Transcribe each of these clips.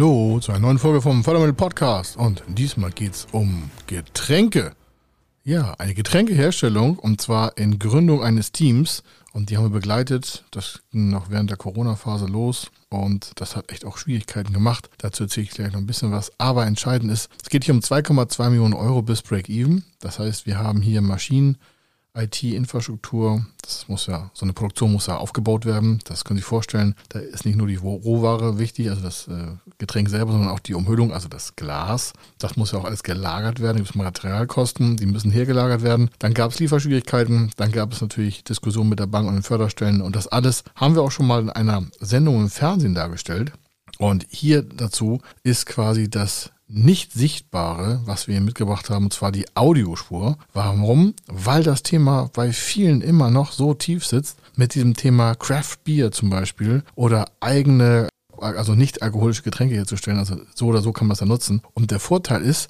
Hallo zu einer neuen Folge vom Fördermittel Podcast und diesmal geht es um Getränke. Ja, eine Getränkeherstellung und zwar in Gründung eines Teams und die haben wir begleitet. Das ging noch während der Corona-Phase los und das hat echt auch Schwierigkeiten gemacht. Dazu erzähle ich gleich noch ein bisschen was. Aber entscheidend ist, es geht hier um 2,2 Millionen Euro bis Break-Even. Das heißt, wir haben hier Maschinen, IT-Infrastruktur, das muss ja, so eine Produktion muss ja aufgebaut werden. Das können Sie sich vorstellen, da ist nicht nur die Rohware wichtig, also das äh, Getränk selber, sondern auch die Umhüllung, also das Glas. Das muss ja auch alles gelagert werden, da gibt es Materialkosten, die müssen hergelagert werden. Dann gab es Lieferschwierigkeiten, dann gab es natürlich Diskussionen mit der Bank und den Förderstellen und das alles haben wir auch schon mal in einer Sendung im Fernsehen dargestellt. Und hier dazu ist quasi das nicht Sichtbare, was wir hier mitgebracht haben, und zwar die Audiospur. Warum? Weil das Thema bei vielen immer noch so tief sitzt, mit diesem Thema Craft Beer zum Beispiel oder eigene, also nicht alkoholische Getränke herzustellen. Also so oder so kann man es ja nutzen. Und der Vorteil ist,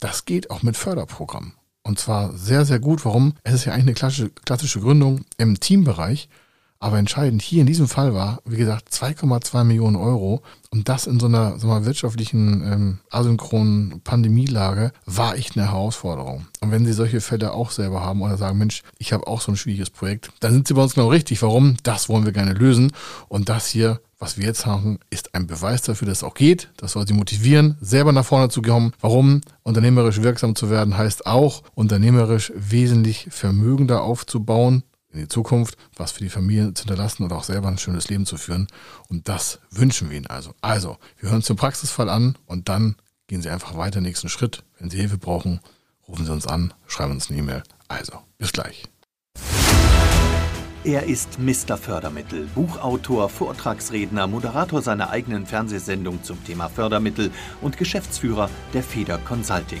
das geht auch mit Förderprogrammen. Und zwar sehr, sehr gut. Warum? Es ist ja eigentlich eine klassische, klassische Gründung im Teambereich. Aber entscheidend hier in diesem Fall war, wie gesagt, 2,2 Millionen Euro. Und das in so einer, so einer wirtschaftlichen ähm, asynchronen Pandemielage war echt eine Herausforderung. Und wenn Sie solche Fälle auch selber haben oder sagen, Mensch, ich habe auch so ein schwieriges Projekt, dann sind Sie bei uns genau richtig. Warum? Das wollen wir gerne lösen. Und das hier, was wir jetzt haben, ist ein Beweis dafür, dass es auch geht. Das soll Sie motivieren, selber nach vorne zu kommen. Warum? Unternehmerisch wirksam zu werden heißt auch, unternehmerisch wesentlich vermögender aufzubauen in die Zukunft, was für die Familie zu hinterlassen oder auch selber ein schönes Leben zu führen. Und das wünschen wir Ihnen also. Also, wir hören uns den Praxisfall an und dann gehen Sie einfach weiter nächsten Schritt. Wenn Sie Hilfe brauchen, rufen Sie uns an, schreiben uns eine E-Mail. Also, bis gleich. Er ist Mr. Fördermittel, Buchautor, Vortragsredner, Moderator seiner eigenen Fernsehsendung zum Thema Fördermittel und Geschäftsführer der Feder Consulting.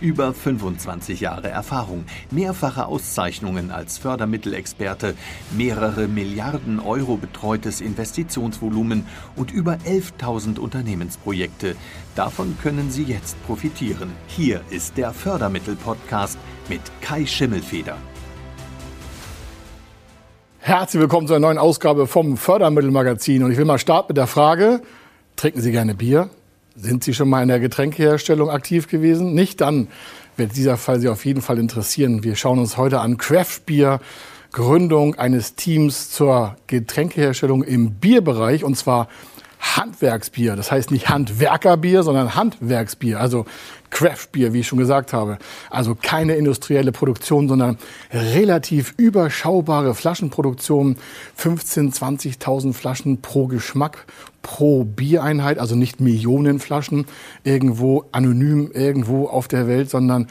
Über 25 Jahre Erfahrung, mehrfache Auszeichnungen als Fördermittelexperte, mehrere Milliarden Euro betreutes Investitionsvolumen und über 11.000 Unternehmensprojekte. Davon können Sie jetzt profitieren. Hier ist der Fördermittel-Podcast mit Kai Schimmelfeder. Herzlich willkommen zu einer neuen Ausgabe vom Fördermittelmagazin. Und ich will mal starten mit der Frage, trinken Sie gerne Bier? Sind Sie schon mal in der Getränkeherstellung aktiv gewesen? Nicht, dann wird dieser Fall Sie auf jeden Fall interessieren. Wir schauen uns heute an Craft Beer, Gründung eines Teams zur Getränkeherstellung im Bierbereich und zwar Handwerksbier. Das heißt nicht Handwerkerbier, sondern Handwerksbier. Also Craftbier, wie ich schon gesagt habe. Also keine industrielle Produktion, sondern relativ überschaubare Flaschenproduktion. 15, 20.000 Flaschen pro Geschmack, pro Biereinheit. Also nicht Millionen Flaschen irgendwo anonym irgendwo auf der Welt, sondern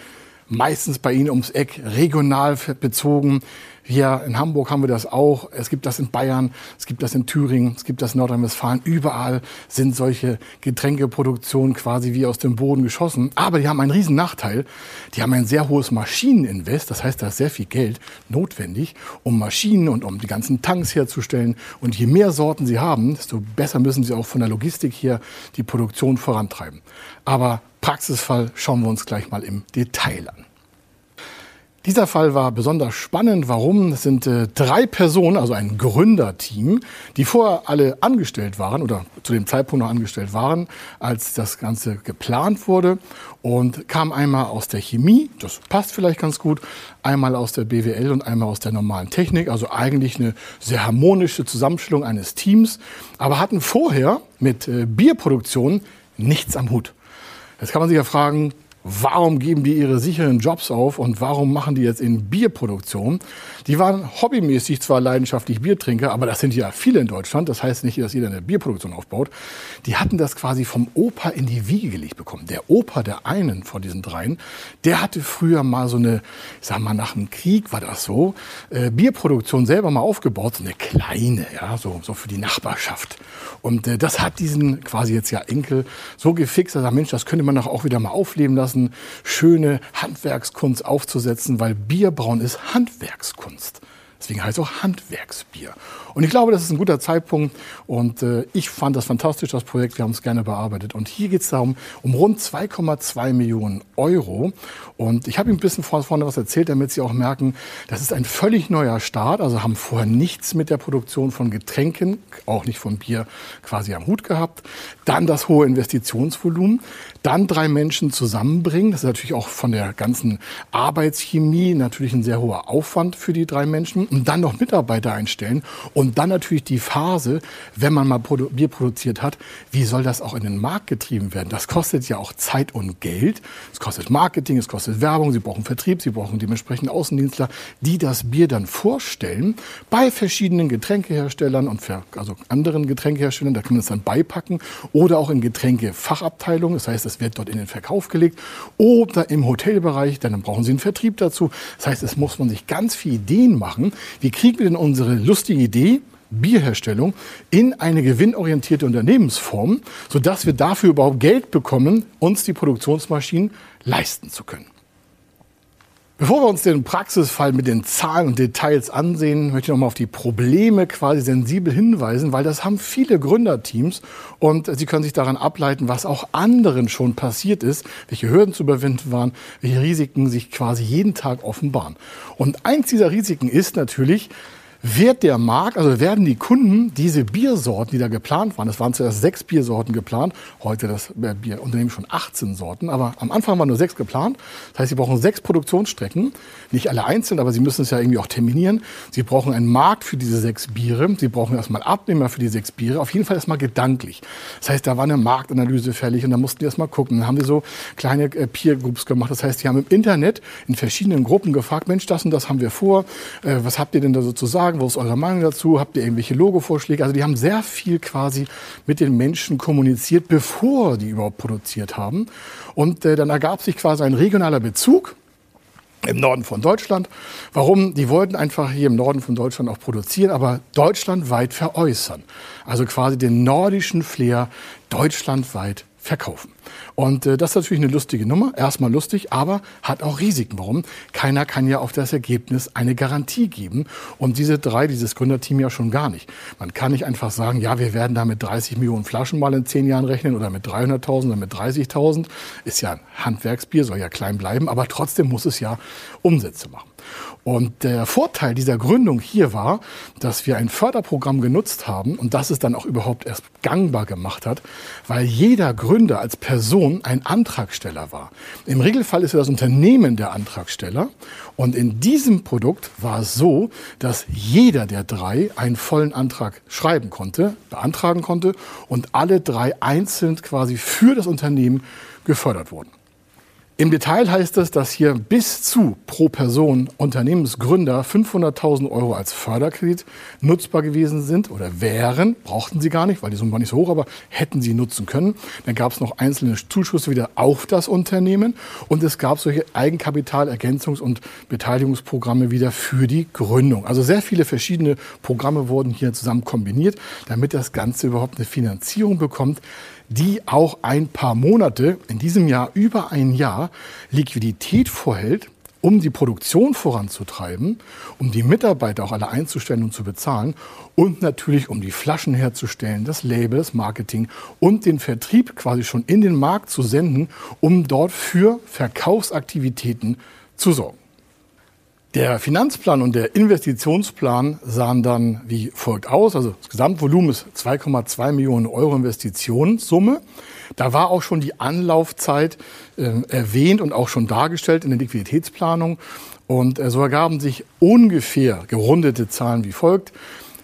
meistens bei Ihnen ums Eck, regional bezogen. Hier in Hamburg haben wir das auch. Es gibt das in Bayern, es gibt das in Thüringen, es gibt das in Nordrhein-Westfalen. Überall sind solche Getränkeproduktionen quasi wie aus dem Boden geschossen. Aber die haben einen riesen Nachteil. Die haben ein sehr hohes Maschineninvest. Das heißt, da ist sehr viel Geld notwendig, um Maschinen und um die ganzen Tanks herzustellen. Und je mehr Sorten sie haben, desto besser müssen sie auch von der Logistik hier die Produktion vorantreiben. Aber Praxisfall schauen wir uns gleich mal im Detail an. Dieser Fall war besonders spannend. Warum? Es sind äh, drei Personen, also ein Gründerteam, die vorher alle angestellt waren oder zu dem Zeitpunkt noch angestellt waren, als das Ganze geplant wurde. Und kam einmal aus der Chemie, das passt vielleicht ganz gut, einmal aus der BWL und einmal aus der normalen Technik. Also eigentlich eine sehr harmonische Zusammenstellung eines Teams, aber hatten vorher mit äh, Bierproduktion nichts am Hut. Jetzt kann man sich ja fragen, warum geben die ihre sicheren Jobs auf und warum machen die jetzt in Bierproduktion? Die waren hobbymäßig zwar leidenschaftlich Biertrinker, aber das sind ja viele in Deutschland. Das heißt nicht, dass jeder eine Bierproduktion aufbaut. Die hatten das quasi vom Opa in die Wiege gelegt bekommen. Der Opa der einen von diesen dreien, der hatte früher mal so eine, ich sag mal, nach dem Krieg war das so, äh, Bierproduktion selber mal aufgebaut, so eine kleine, ja, so, so für die Nachbarschaft. Und äh, das hat diesen quasi jetzt ja Enkel so gefixt, dass er, Mensch, das könnte man doch auch wieder mal aufleben lassen lassen, schöne Handwerkskunst aufzusetzen, weil Bierbrauen ist Handwerkskunst. Deswegen heißt es auch Handwerksbier. Und ich glaube, das ist ein guter Zeitpunkt. Und äh, ich fand das fantastisch, das Projekt. Wir haben es gerne bearbeitet. Und hier geht es darum, um rund 2,2 Millionen Euro. Und ich habe Ihnen ein bisschen vorne was erzählt, damit Sie auch merken, das ist ein völlig neuer Start. Also haben vorher nichts mit der Produktion von Getränken, auch nicht von Bier, quasi am Hut gehabt. Dann das hohe Investitionsvolumen. Dann drei Menschen zusammenbringen. Das ist natürlich auch von der ganzen Arbeitschemie natürlich ein sehr hoher Aufwand für die drei Menschen. Und dann noch Mitarbeiter einstellen. Und dann natürlich die Phase, wenn man mal Bier produziert hat, wie soll das auch in den Markt getrieben werden? Das kostet ja auch Zeit und Geld. Es kostet Marketing, es kostet Werbung, Sie brauchen Vertrieb, Sie brauchen dementsprechend Außendienstler, die das Bier dann vorstellen bei verschiedenen Getränkeherstellern und also anderen Getränkeherstellern. Da kann man es dann beipacken oder auch in Getränkefachabteilungen. Das heißt, es wird dort in den Verkauf gelegt oder im Hotelbereich. Dann brauchen Sie einen Vertrieb dazu. Das heißt, es muss man sich ganz viele Ideen machen. Wie kriegen wir denn unsere lustige Idee Bierherstellung in eine gewinnorientierte Unternehmensform, sodass wir dafür überhaupt Geld bekommen, uns die Produktionsmaschinen leisten zu können. Bevor wir uns den Praxisfall mit den Zahlen und Details ansehen, möchte ich noch mal auf die Probleme quasi sensibel hinweisen, weil das haben viele Gründerteams und sie können sich daran ableiten, was auch anderen schon passiert ist, welche Hürden zu überwinden waren, welche Risiken sich quasi jeden Tag offenbaren. Und eins dieser Risiken ist natürlich, wird der Markt, also werden die Kunden diese Biersorten, die da geplant waren, es waren zuerst sechs Biersorten geplant, heute das Bierunternehmen schon 18 Sorten, aber am Anfang waren nur sechs geplant. Das heißt, sie brauchen sechs Produktionsstrecken, nicht alle einzeln, aber sie müssen es ja irgendwie auch terminieren. Sie brauchen einen Markt für diese sechs Biere, sie brauchen erstmal Abnehmer für die sechs Biere, auf jeden Fall erstmal gedanklich. Das heißt, da war eine Marktanalyse fällig und da mussten die erstmal gucken. Dann haben wir so kleine äh, Peer Groups gemacht. Das heißt, die haben im Internet in verschiedenen Gruppen gefragt, Mensch, das und das haben wir vor, äh, was habt ihr denn da so zu sagen? Sagen? Wo ist eure Meinung dazu? Habt ihr irgendwelche Logo-Vorschläge? Also die haben sehr viel quasi mit den Menschen kommuniziert, bevor die überhaupt produziert haben. Und äh, dann ergab sich quasi ein regionaler Bezug im Norden von Deutschland. Warum? Die wollten einfach hier im Norden von Deutschland auch produzieren, aber deutschlandweit veräußern. Also quasi den nordischen Flair deutschlandweit verkaufen. Und äh, das ist natürlich eine lustige Nummer. Erstmal lustig, aber hat auch Risiken. Warum? Keiner kann ja auf das Ergebnis eine Garantie geben. Und diese drei, dieses Gründerteam ja schon gar nicht. Man kann nicht einfach sagen, ja, wir werden da mit 30 Millionen Flaschen mal in zehn Jahren rechnen oder mit 300.000 oder mit 30.000. Ist ja ein Handwerksbier, soll ja klein bleiben, aber trotzdem muss es ja Umsätze machen. Und der Vorteil dieser Gründung hier war, dass wir ein Förderprogramm genutzt haben und das es dann auch überhaupt erst gangbar gemacht hat, weil jeder Gründer als Person ein Antragsteller war. Im Regelfall ist ja das Unternehmen der Antragsteller und in diesem Produkt war es so, dass jeder der drei einen vollen Antrag schreiben konnte, beantragen konnte und alle drei einzeln quasi für das Unternehmen gefördert wurden. Im Detail heißt es, dass hier bis zu pro Person Unternehmensgründer 500.000 Euro als Förderkredit nutzbar gewesen sind oder wären. Brauchten sie gar nicht, weil die Summe war nicht so hoch, aber hätten sie nutzen können. Dann gab es noch einzelne Zuschüsse wieder auf das Unternehmen und es gab solche Eigenkapitalergänzungs- und Beteiligungsprogramme wieder für die Gründung. Also sehr viele verschiedene Programme wurden hier zusammen kombiniert, damit das Ganze überhaupt eine Finanzierung bekommt, die auch ein paar Monate, in diesem Jahr über ein Jahr, Liquidität vorhält, um die Produktion voranzutreiben, um die Mitarbeiter auch alle einzustellen und zu bezahlen und natürlich um die Flaschen herzustellen, das Label, das Marketing und den Vertrieb quasi schon in den Markt zu senden, um dort für Verkaufsaktivitäten zu sorgen. Der Finanzplan und der Investitionsplan sahen dann wie folgt aus. Also das Gesamtvolumen ist 2,2 Millionen Euro Investitionssumme. Da war auch schon die Anlaufzeit äh, erwähnt und auch schon dargestellt in der Liquiditätsplanung. Und äh, so ergaben sich ungefähr gerundete Zahlen wie folgt.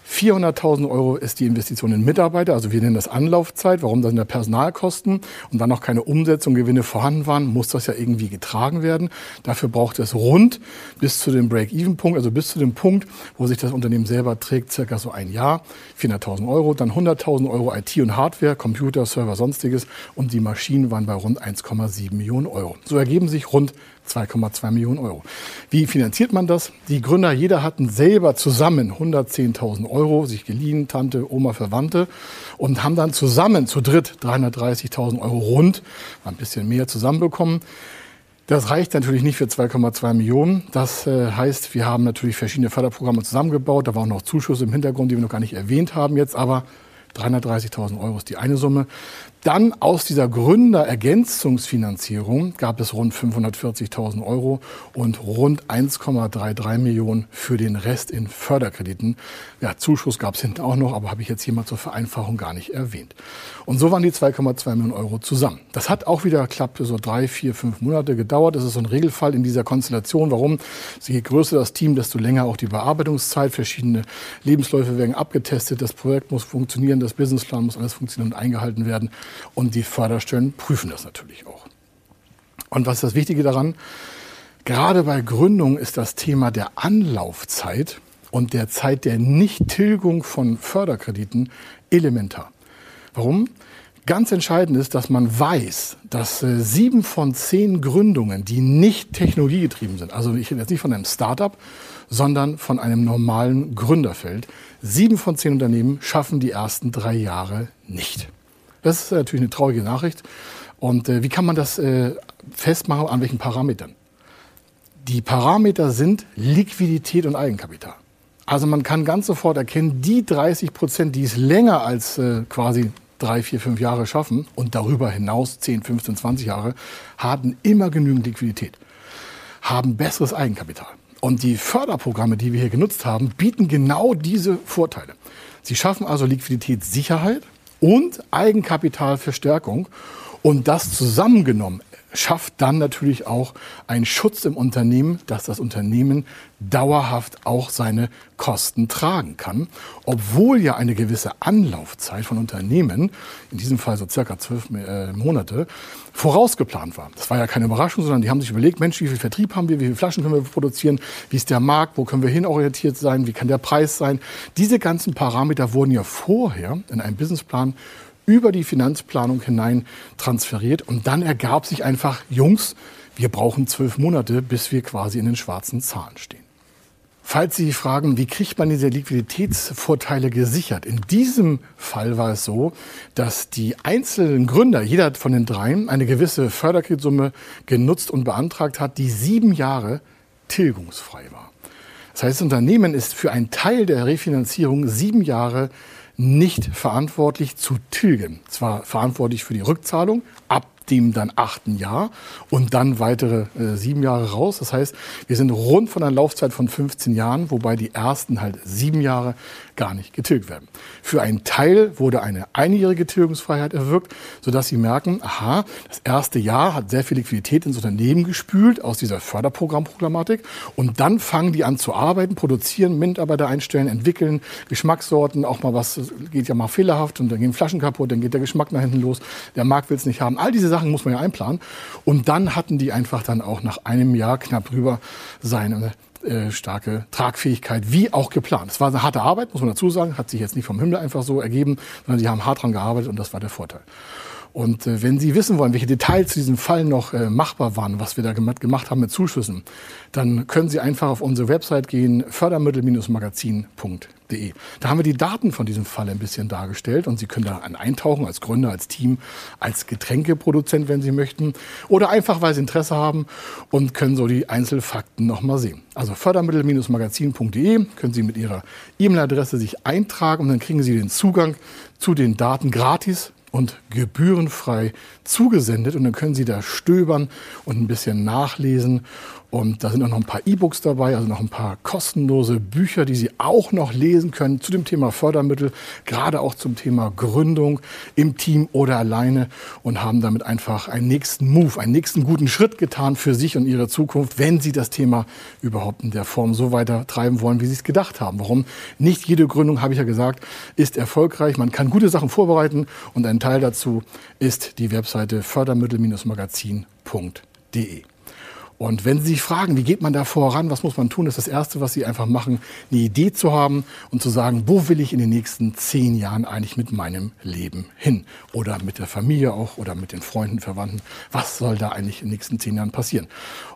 400.000 Euro ist die Investition in Mitarbeiter, also wir nennen das Anlaufzeit. Warum? Das sind ja Personalkosten und dann noch keine Umsetzung, Gewinne vorhanden waren, muss das ja irgendwie getragen werden. Dafür braucht es rund bis zu dem Break-Even-Punkt, also bis zu dem Punkt, wo sich das Unternehmen selber trägt, circa so ein Jahr. 400.000 Euro, dann 100.000 Euro IT und Hardware, Computer, Server, sonstiges und die Maschinen waren bei rund 1,7 Millionen Euro. So ergeben sich rund 2,2 Millionen Euro. Wie finanziert man das? Die Gründer, jeder hatten selber zusammen 110.000 Euro, sich geliehen, Tante, Oma, Verwandte und haben dann zusammen zu dritt 330.000 Euro rund, ein bisschen mehr zusammenbekommen. Das reicht natürlich nicht für 2,2 Millionen. Das äh, heißt, wir haben natürlich verschiedene Förderprogramme zusammengebaut. Da waren auch noch Zuschüsse im Hintergrund, die wir noch gar nicht erwähnt haben jetzt. Aber 330.000 Euro ist die eine Summe. Dann aus dieser Gründerergänzungsfinanzierung gab es rund 540.000 Euro und rund 1,33 Millionen für den Rest in Förderkrediten. Ja, Zuschuss gab es hinten auch noch, aber habe ich jetzt hier mal zur Vereinfachung gar nicht erwähnt. Und so waren die 2,2 Millionen Euro zusammen. Das hat auch wieder klappt so drei, vier, fünf Monate gedauert. Das ist so ein Regelfall in dieser Konstellation. Warum? Je größer das Team, desto länger auch die Bearbeitungszeit. Verschiedene Lebensläufe werden abgetestet. Das Projekt muss funktionieren, das Businessplan muss alles funktionieren und eingehalten werden. Und die Förderstellen prüfen das natürlich auch. Und was ist das Wichtige daran? Gerade bei Gründung ist das Thema der Anlaufzeit und der Zeit der Nichttilgung von Förderkrediten elementar. Warum? Ganz entscheidend ist, dass man weiß, dass äh, sieben von zehn Gründungen, die nicht technologiegetrieben sind, also ich rede jetzt nicht von einem Startup, sondern von einem normalen Gründerfeld, sieben von zehn Unternehmen schaffen die ersten drei Jahre nicht. Das ist natürlich eine traurige Nachricht. Und äh, wie kann man das äh, festmachen? An welchen Parametern? Die Parameter sind Liquidität und Eigenkapital. Also man kann ganz sofort erkennen, die 30 Prozent, die es länger als äh, quasi drei, vier, fünf Jahre schaffen und darüber hinaus 10, 15, 20 Jahre, haben immer genügend Liquidität, haben besseres Eigenkapital. Und die Förderprogramme, die wir hier genutzt haben, bieten genau diese Vorteile. Sie schaffen also Liquiditätssicherheit, und Eigenkapitalverstärkung. Und das zusammengenommen schafft dann natürlich auch einen Schutz im Unternehmen, dass das Unternehmen dauerhaft auch seine Kosten tragen kann, obwohl ja eine gewisse Anlaufzeit von Unternehmen, in diesem Fall so circa zwölf äh, Monate, vorausgeplant war. Das war ja keine Überraschung, sondern die haben sich überlegt, Mensch, wie viel Vertrieb haben wir, wie viele Flaschen können wir produzieren, wie ist der Markt, wo können wir hinorientiert sein, wie kann der Preis sein. Diese ganzen Parameter wurden ja vorher in einem Businessplan über die Finanzplanung hinein transferiert. Und dann ergab sich einfach, Jungs, wir brauchen zwölf Monate, bis wir quasi in den schwarzen Zahlen stehen. Falls Sie fragen, wie kriegt man diese Liquiditätsvorteile gesichert? In diesem Fall war es so, dass die einzelnen Gründer, jeder von den dreien, eine gewisse Förderkreditsumme genutzt und beantragt hat, die sieben Jahre tilgungsfrei war. Das heißt, das Unternehmen ist für einen Teil der Refinanzierung sieben Jahre nicht verantwortlich zu tilgen. Zwar verantwortlich für die Rückzahlung ab dem dann achten Jahr und dann weitere äh, sieben Jahre raus. Das heißt, wir sind rund von einer Laufzeit von 15 Jahren, wobei die ersten halt sieben Jahre gar nicht getilgt werden. Für einen Teil wurde eine einjährige Tilgungsfreiheit erwirkt, sodass Sie merken, aha, das erste Jahr hat sehr viel Liquidität ins Unternehmen gespült aus dieser Förderprogrammproblematik und dann fangen die an zu arbeiten, produzieren, Mitarbeiter einstellen, entwickeln, Geschmackssorten, auch mal was geht ja mal fehlerhaft und dann gehen Flaschen kaputt, dann geht der Geschmack nach hinten los, der Markt will es nicht haben. All diese Sachen muss man ja einplanen und dann hatten die einfach dann auch nach einem Jahr knapp drüber seine äh, starke Tragfähigkeit, wie auch geplant. Es war eine harte Arbeit, muss man dazu sagen, hat sich jetzt nicht vom Himmel einfach so ergeben, sondern sie haben hart dran gearbeitet und das war der Vorteil. Und äh, wenn Sie wissen wollen, welche Details zu diesem Fall noch äh, machbar waren, was wir da gemacht haben mit Zuschüssen, dann können Sie einfach auf unsere Website gehen, fördermittel-magazin.de. Da haben wir die Daten von diesem Fall ein bisschen dargestellt und Sie können da eintauchen als Gründer, als Team, als Getränkeproduzent, wenn Sie möchten, oder einfach, weil Sie Interesse haben und können so die Einzelfakten noch mal sehen. Also fördermittel-magazin.de können Sie mit Ihrer E-Mail-Adresse sich eintragen und dann kriegen Sie den Zugang zu den Daten gratis und gebührenfrei zugesendet. Und dann können Sie da stöbern und ein bisschen nachlesen und da sind auch noch ein paar E-Books dabei, also noch ein paar kostenlose Bücher, die Sie auch noch lesen können zu dem Thema Fördermittel, gerade auch zum Thema Gründung im Team oder alleine und haben damit einfach einen nächsten Move, einen nächsten guten Schritt getan für sich und ihre Zukunft, wenn Sie das Thema überhaupt in der Form so weiter treiben wollen, wie Sie es gedacht haben. Warum? Nicht jede Gründung, habe ich ja gesagt, ist erfolgreich. Man kann gute Sachen vorbereiten und ein Teil dazu ist die Webseite fördermittel-magazin.de. Und wenn Sie sich fragen, wie geht man da voran, was muss man tun, ist das Erste, was Sie einfach machen, eine Idee zu haben und zu sagen, wo will ich in den nächsten zehn Jahren eigentlich mit meinem Leben hin? Oder mit der Familie auch oder mit den Freunden, Verwandten. Was soll da eigentlich in den nächsten zehn Jahren passieren?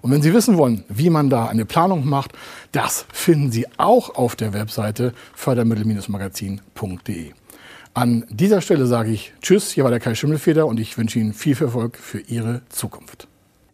Und wenn Sie wissen wollen, wie man da eine Planung macht, das finden Sie auch auf der Webseite fördermittel-magazin.de. An dieser Stelle sage ich Tschüss, hier war der Kai Schimmelfeder und ich wünsche Ihnen viel Erfolg für Ihre Zukunft.